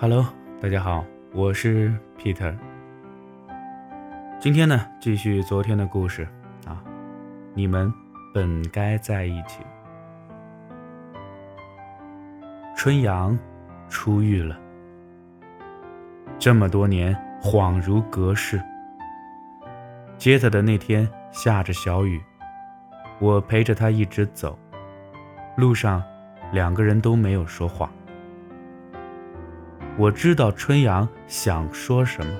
Hello，大家好，我是 Peter。今天呢，继续昨天的故事啊，你们本该在一起。春阳出狱了，这么多年恍如隔世。接他的那天下着小雨，我陪着他一直走，路上两个人都没有说话。我知道春阳想说什么。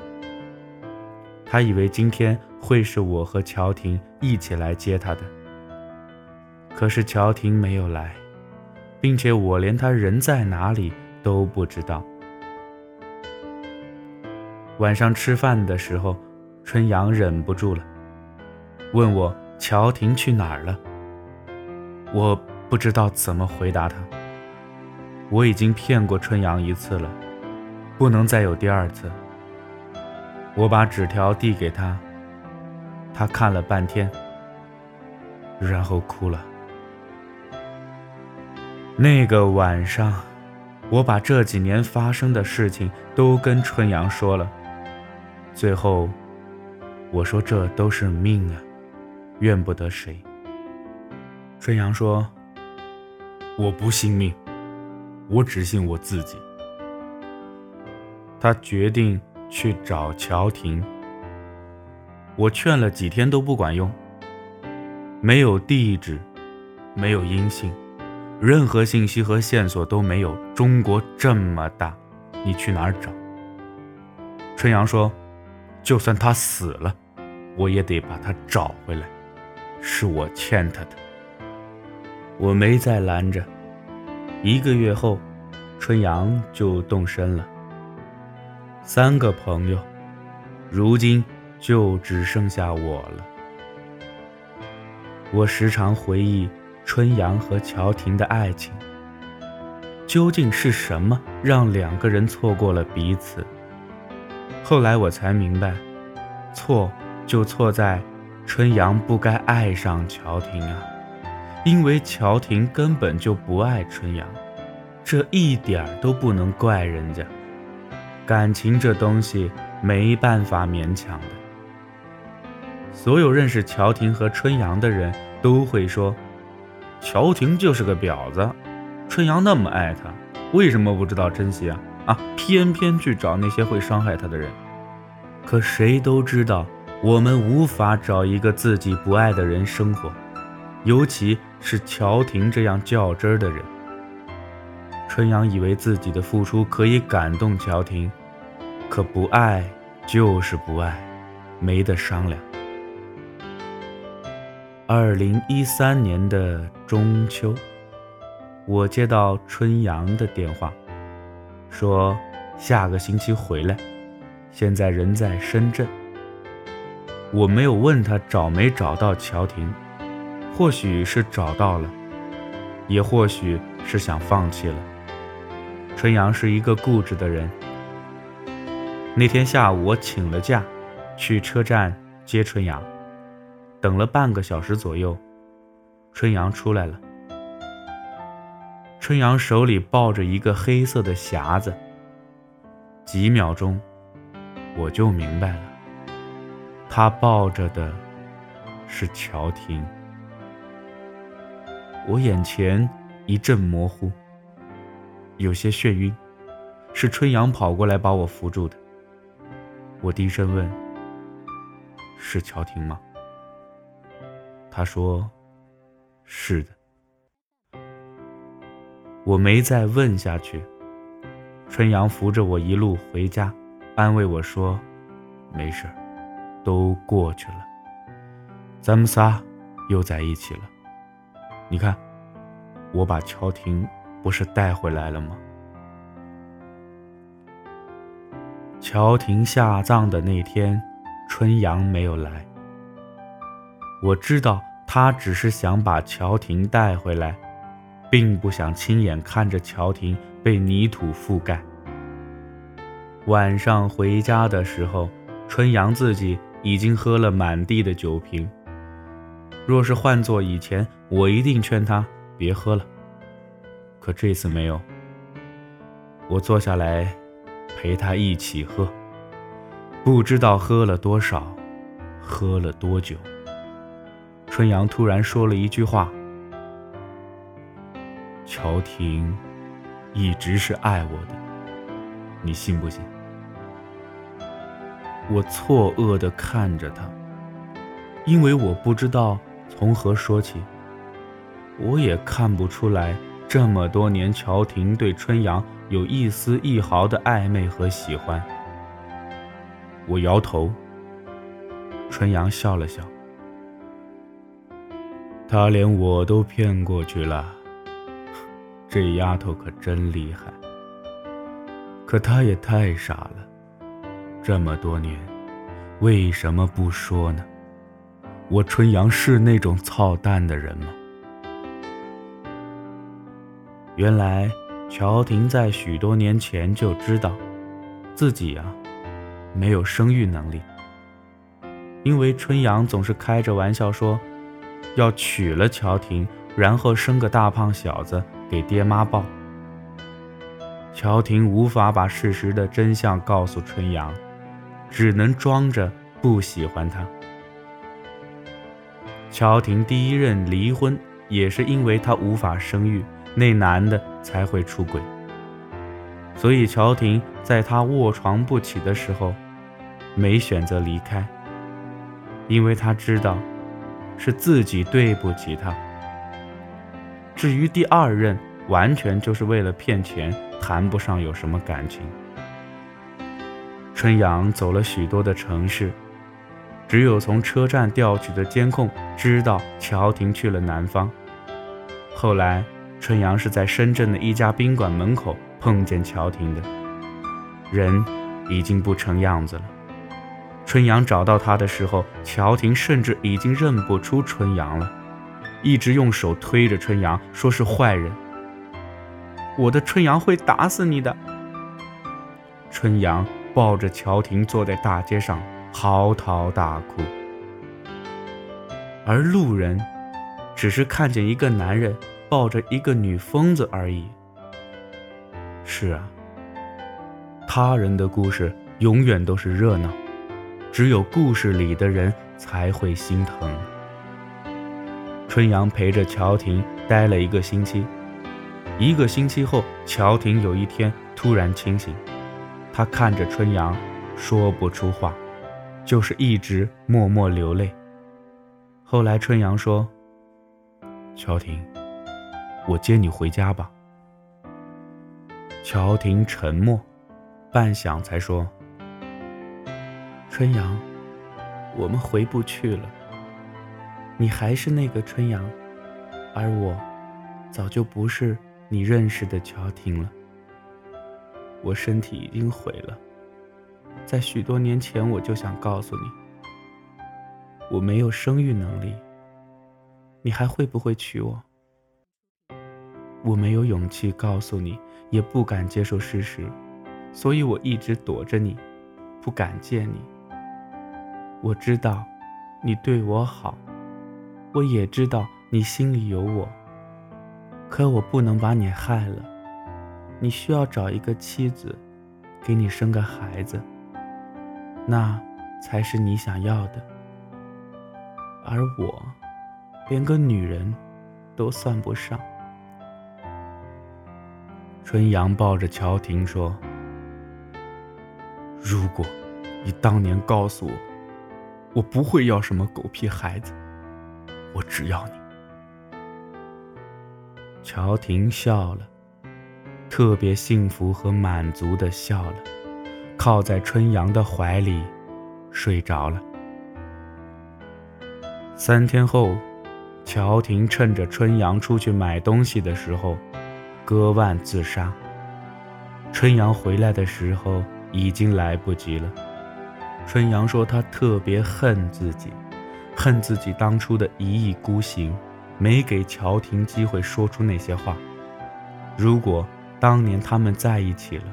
他以为今天会是我和乔婷一起来接他的，可是乔婷没有来，并且我连他人在哪里都不知道。晚上吃饭的时候，春阳忍不住了，问我乔婷去哪儿了。我不知道怎么回答他。我已经骗过春阳一次了。不能再有第二次。我把纸条递给他，他看了半天，然后哭了。那个晚上，我把这几年发生的事情都跟春阳说了。最后，我说这都是命啊，怨不得谁。春阳说：“我不信命，我只信我自己。”他决定去找乔婷。我劝了几天都不管用，没有地址，没有音信，任何信息和线索都没有。中国这么大，你去哪儿找？春阳说：“就算他死了，我也得把他找回来，是我欠他的。”我没再拦着。一个月后，春阳就动身了。三个朋友，如今就只剩下我了。我时常回忆春阳和乔婷的爱情，究竟是什么让两个人错过了彼此？后来我才明白，错就错在春阳不该爱上乔婷啊，因为乔婷根本就不爱春阳，这一点都不能怪人家。感情这东西没办法勉强的。所有认识乔婷和春阳的人都会说，乔婷就是个婊子，春阳那么爱她，为什么不知道珍惜啊？啊，偏偏去找那些会伤害她的人。可谁都知道，我们无法找一个自己不爱的人生活，尤其是乔婷这样较真儿的人。春阳以为自己的付出可以感动乔婷。可不爱就是不爱，没得商量。二零一三年的中秋，我接到春阳的电话，说下个星期回来，现在人在深圳。我没有问他找没找到乔婷，或许是找到了，也或许是想放弃了。春阳是一个固执的人。那天下午，我请了假，去车站接春阳。等了半个小时左右，春阳出来了。春阳手里抱着一个黑色的匣子。几秒钟，我就明白了，他抱着的是乔婷。我眼前一阵模糊，有些眩晕，是春阳跑过来把我扶住的。我低声问：“是乔婷吗？”他说：“是的。”我没再问下去。春阳扶着我一路回家，安慰我说：“没事都过去了。咱们仨又在一起了。你看，我把乔婷不是带回来了吗？”乔婷下葬的那天，春阳没有来。我知道他只是想把乔婷带回来，并不想亲眼看着乔婷被泥土覆盖。晚上回家的时候，春阳自己已经喝了满地的酒瓶。若是换做以前，我一定劝他别喝了。可这次没有。我坐下来。陪他一起喝。不知道喝了多少，喝了多久。春阳突然说了一句话：“乔婷一直是爱我的，你信不信？”我错愕地看着他，因为我不知道从何说起。我也看不出来，这么多年乔婷对春阳有一丝一毫的暧昧和喜欢。我摇头，春阳笑了笑。他连我都骗过去了，这丫头可真厉害。可她也太傻了，这么多年，为什么不说呢？我春阳是那种操蛋的人吗？原来乔婷在许多年前就知道，自己啊。没有生育能力，因为春阳总是开着玩笑说，要娶了乔婷，然后生个大胖小子给爹妈抱。乔婷无法把事实的真相告诉春阳，只能装着不喜欢他。乔婷第一任离婚也是因为她无法生育，那男的才会出轨。所以，乔婷在他卧床不起的时候，没选择离开，因为他知道是自己对不起他。至于第二任，完全就是为了骗钱，谈不上有什么感情。春阳走了许多的城市，只有从车站调取的监控知道乔婷去了南方。后来，春阳是在深圳的一家宾馆门口。碰见乔婷的人已经不成样子了。春阳找到他的时候，乔婷甚至已经认不出春阳了，一直用手推着春阳，说是坏人。我的春阳会打死你的！春阳抱着乔婷坐在大街上嚎啕大哭，而路人只是看见一个男人抱着一个女疯子而已。是啊，他人的故事永远都是热闹，只有故事里的人才会心疼。春阳陪着乔婷待了一个星期，一个星期后，乔婷有一天突然清醒，她看着春阳，说不出话，就是一直默默流泪。后来春阳说：“乔婷，我接你回家吧。”乔婷沉默，半晌才说：“春阳，我们回不去了。你还是那个春阳，而我，早就不是你认识的乔婷了。我身体已经毁了，在许多年前我就想告诉你，我没有生育能力。你还会不会娶我？我没有勇气告诉你。”也不敢接受事实，所以我一直躲着你，不敢见你。我知道你对我好，我也知道你心里有我。可我不能把你害了，你需要找一个妻子，给你生个孩子，那才是你想要的。而我，连个女人，都算不上。春阳抱着乔婷说：“如果你当年告诉我，我不会要什么狗屁孩子，我只要你。”乔婷笑了，特别幸福和满足的笑了，靠在春阳的怀里睡着了。三天后，乔婷趁着春阳出去买东西的时候。割腕自杀。春阳回来的时候已经来不及了。春阳说他特别恨自己，恨自己当初的一意孤行，没给乔婷机会说出那些话。如果当年他们在一起了，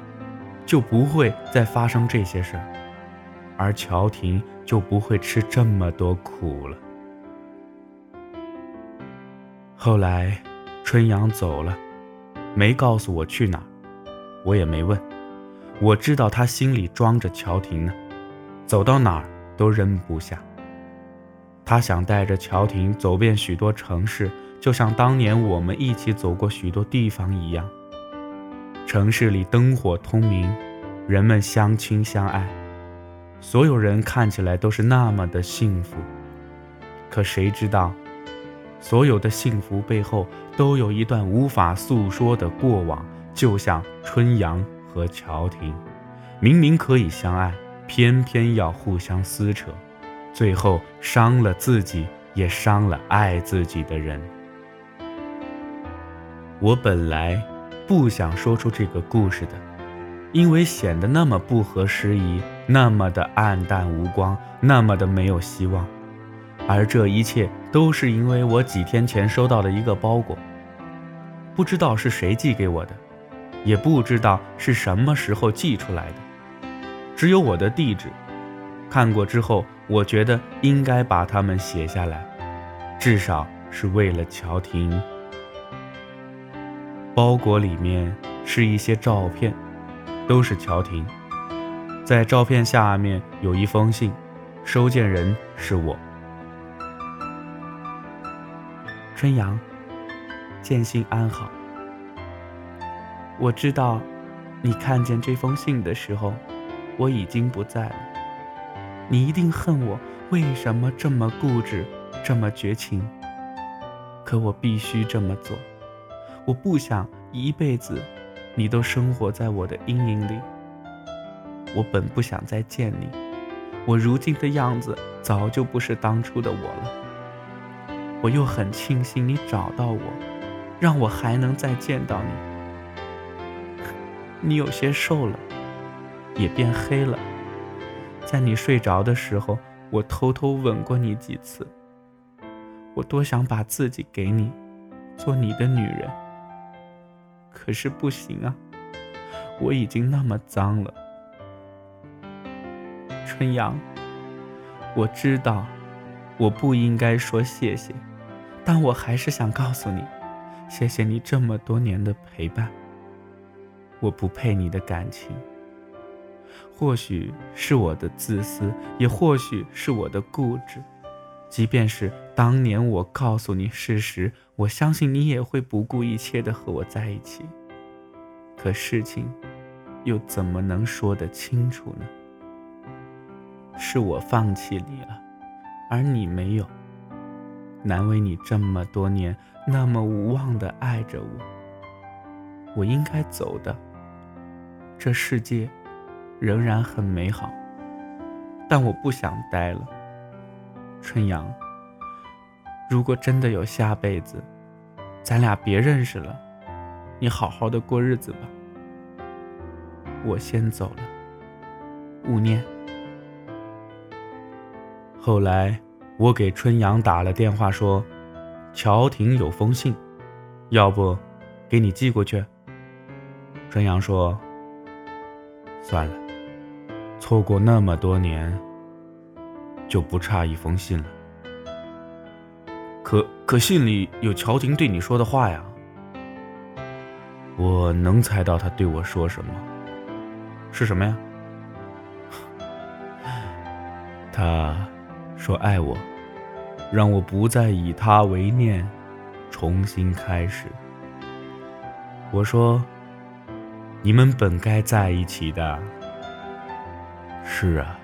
就不会再发生这些事儿，而乔婷就不会吃这么多苦了。后来，春阳走了。没告诉我去哪儿，我也没问。我知道他心里装着乔婷呢，走到哪儿都扔不下。他想带着乔婷走遍许多城市，就像当年我们一起走过许多地方一样。城市里灯火通明，人们相亲相爱，所有人看起来都是那么的幸福。可谁知道，所有的幸福背后都有一段无法诉说的过往，就像春阳和乔婷，明明可以相爱，偏偏要互相撕扯，最后伤了自己，也伤了爱自己的人。我本来。不想说出这个故事的，因为显得那么不合时宜，那么的暗淡无光，那么的没有希望。而这一切都是因为我几天前收到的一个包裹，不知道是谁寄给我的，也不知道是什么时候寄出来的，只有我的地址。看过之后，我觉得应该把它们写下来，至少是为了乔婷。包裹里面是一些照片，都是乔婷。在照片下面有一封信，收件人是我。春阳，见信安好。我知道，你看见这封信的时候，我已经不在了。你一定恨我为什么这么固执，这么绝情。可我必须这么做。我不想一辈子，你都生活在我的阴影里。我本不想再见你，我如今的样子早就不是当初的我了。我又很庆幸你找到我，让我还能再见到你。你有些瘦了，也变黑了。在你睡着的时候，我偷偷吻过你几次。我多想把自己给你，做你的女人。可是不行啊，我已经那么脏了。春阳，我知道我不应该说谢谢，但我还是想告诉你，谢谢你这么多年的陪伴。我不配你的感情，或许是我的自私，也或许是我的固执。即便是当年我告诉你事实，我相信你也会不顾一切的和我在一起。可事情又怎么能说得清楚呢？是我放弃你了，而你没有。难为你这么多年那么无望的爱着我。我应该走的。这世界仍然很美好，但我不想待了。春阳，如果真的有下辈子，咱俩别认识了，你好好的过日子吧。我先走了，勿念。后来我给春阳打了电话，说乔婷有封信，要不给你寄过去。春阳说：“算了，错过那么多年。”就不差一封信了。可可信里有乔婷对你说的话呀。我能猜到他对我说什么？是什么呀？他说爱我，让我不再以他为念，重新开始。我说，你们本该在一起的。是啊。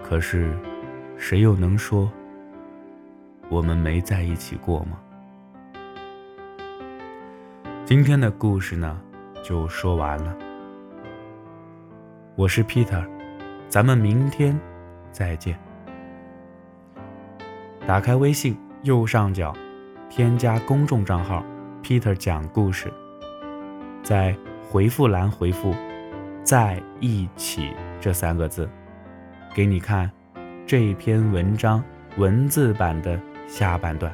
可是，谁又能说我们没在一起过吗？今天的故事呢，就说完了。我是 Peter，咱们明天再见。打开微信右上角，添加公众账号 “Peter 讲故事”，在回复栏回复“在一起”这三个字。给你看这篇文章文字版的下半段。